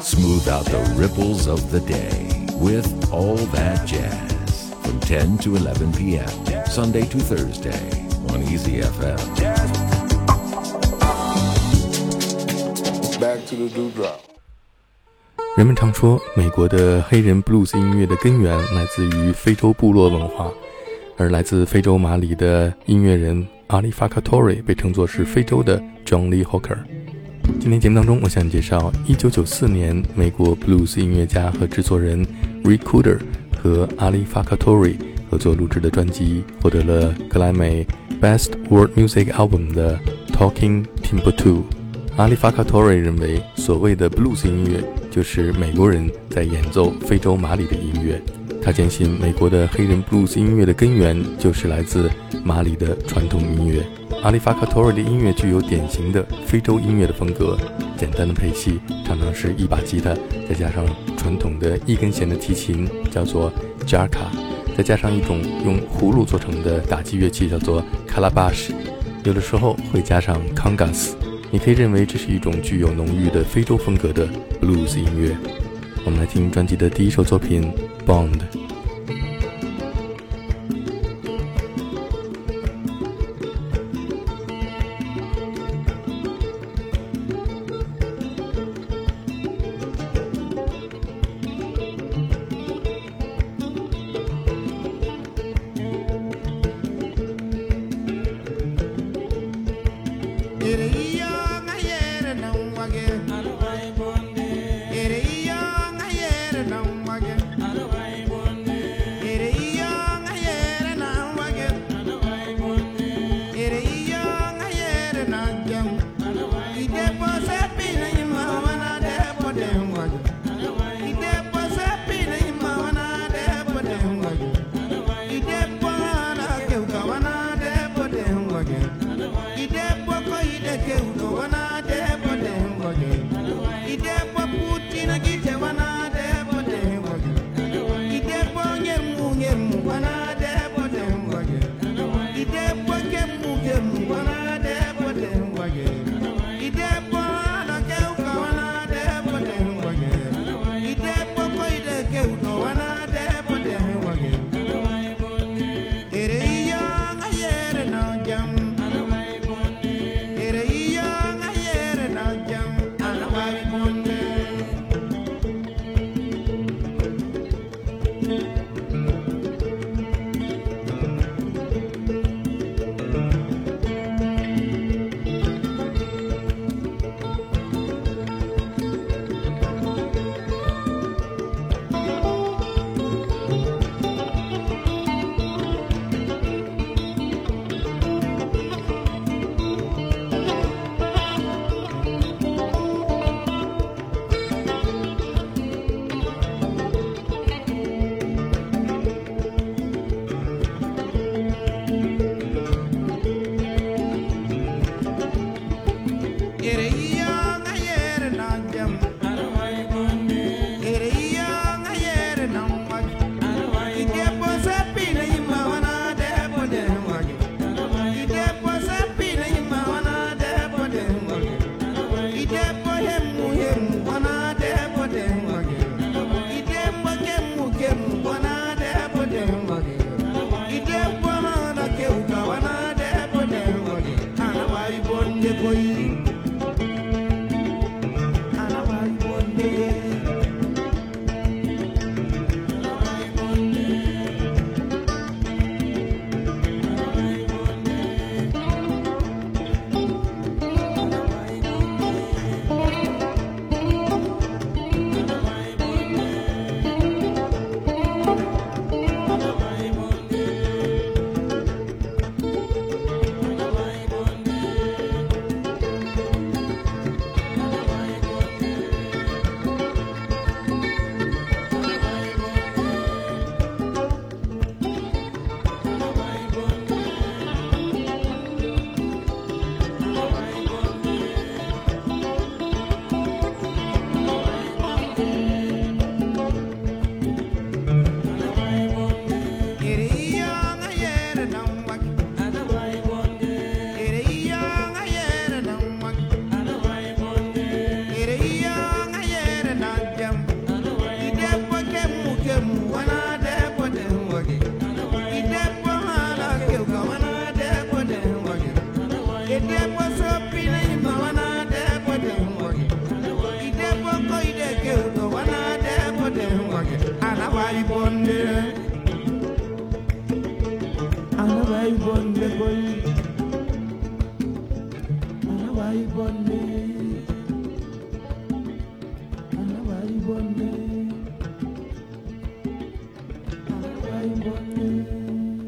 Smooth out the ripples of the day with all that jazz from 10 to 11 p.m. Sunday to Thursday on Easy FM. Back to the dewdrop. 人们常说，美国的黑人 blues 音乐的根源来自于非洲部落文化，而来自非洲马里的音乐人阿里法卡托瑞被称作是非洲的 John Lee Hooker。 今天节目当中，我向你介绍1994年美国 blues 音乐家和制作人 Rick Cooder 和阿里法卡托瑞合作录制的专辑，获得了格莱美 Best World Music Album 的 Talking Timbuktu。阿里法卡托瑞认为，所谓的 blues 音乐就是美国人在演奏非洲马里的音乐。他坚信，美国的黑人 blues 音乐的根源就是来自马里的传统音乐。阿里法卡托瑞的音乐具有典型的非洲音乐的风格，简单的配器常常是一把吉他，再加上传统的一根弦的提琴，叫做 jarka，再加上一种用葫芦做成的打击乐器，叫做 calabash，有的时候会加上 congas。你可以认为这是一种具有浓郁的非洲风格的 blues 音乐。我们来听专辑的第一首作品《Bond》。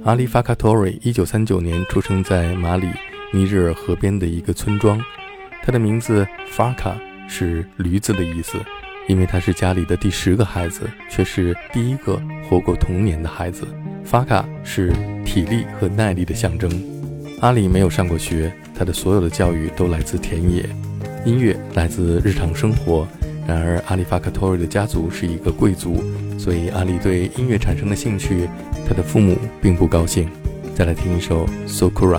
阿里法卡托瑞一九三九年出生在马里尼日尔河边的一个村庄，他的名字法卡是驴子的意思，因为他是家里的第十个孩子，却是第一个活过童年的孩子。法卡是体力和耐力的象征。阿里没有上过学，他的所有的教育都来自田野，音乐来自日常生活。然而，阿里法卡托瑞的家族是一个贵族，所以阿里对音乐产生了兴趣。他的父母并不高兴。再来听一首《Sokura》。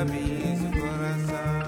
cabeça coração.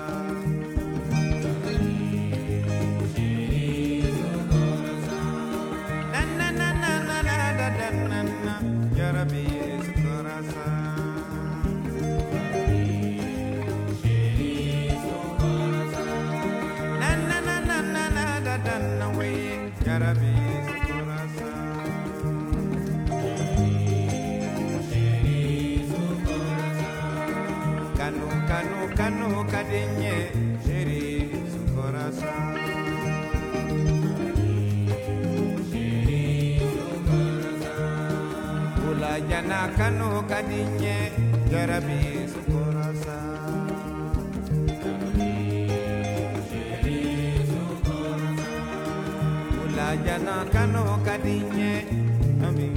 Kanu kadinye jarabi sukurasa Ula jana kanu kadinye nabi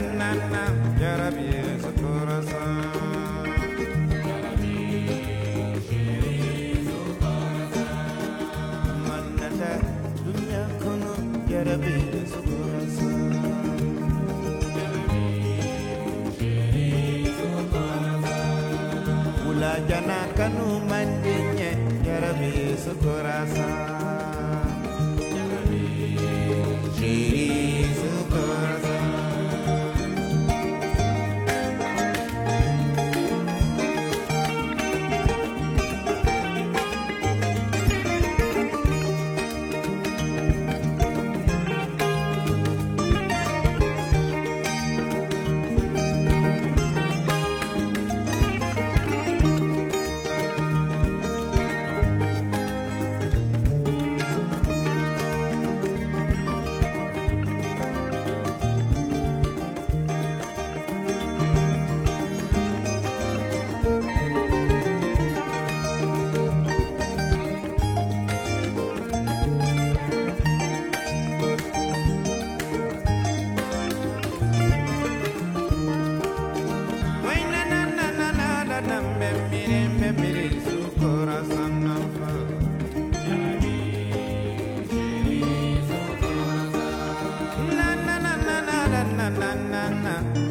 na na na, ya jarabiye.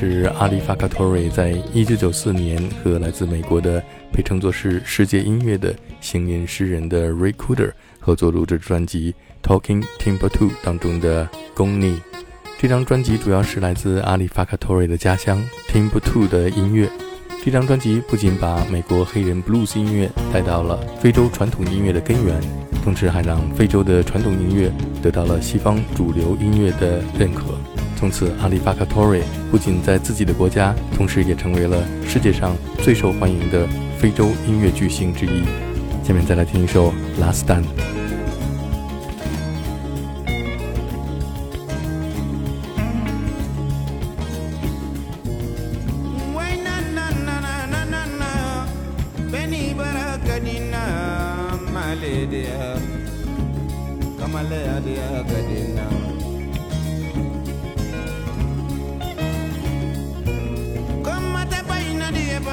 是阿里法卡托瑞在一九九四年和来自美国的被称作是世界音乐的行年诗人的 Ray Cooder 合作录制专辑《Talking Timbuktu》当中的《公尼》。这张专辑主要是来自阿里法卡托瑞的家乡 Timbuktu 的音乐。这张专辑不仅把美国黑人 blues 音乐带到了非洲传统音乐的根源，同时还让非洲的传统音乐得到了西方主流音乐的认可。从此，阿里法卡托瑞不仅在自己的国家，同时也成为了世界上最受欢迎的非洲音乐巨星之一。下面再来听一首《Last Dance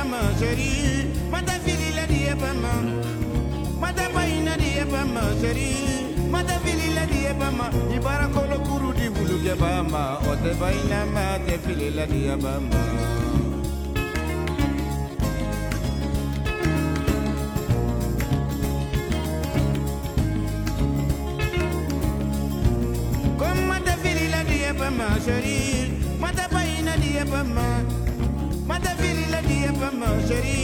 yebama chérie. Mata filila di yebama mata bayina di yebama chérie. Mata filila di yebama i barakolo kuru di wulu yebama o te bayina ma te filila di yebama Mata filila di yebama chérie. Mata mate virila diya fama sheri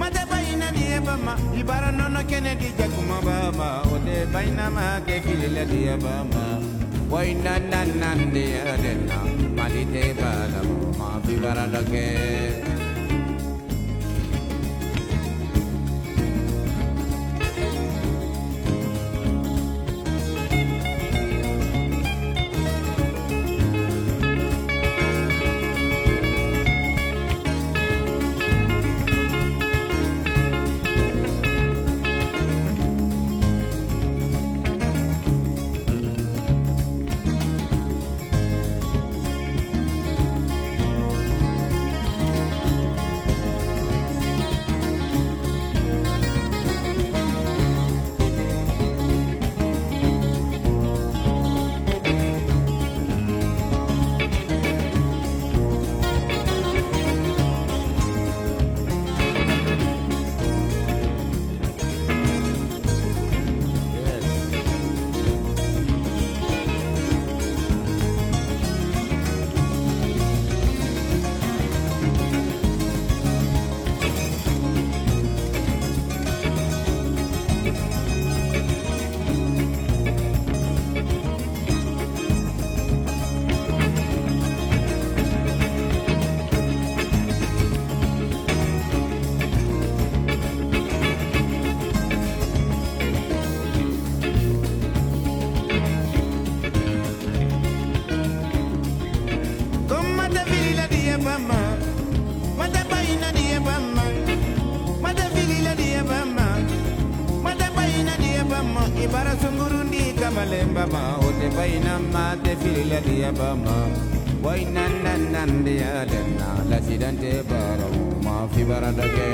mate baina diya fama ibara nono kene dija kuma baba ode baina ma ke virila diya fama waina na na diya denna malite bala ma vivara loke bama mata baina die bama mata vilila die bama mata baina die bama ibara sungurundi kamalemba ma ote baina mate vilila die bama waina nan nan dia lenna la sidante baro ma fi baradake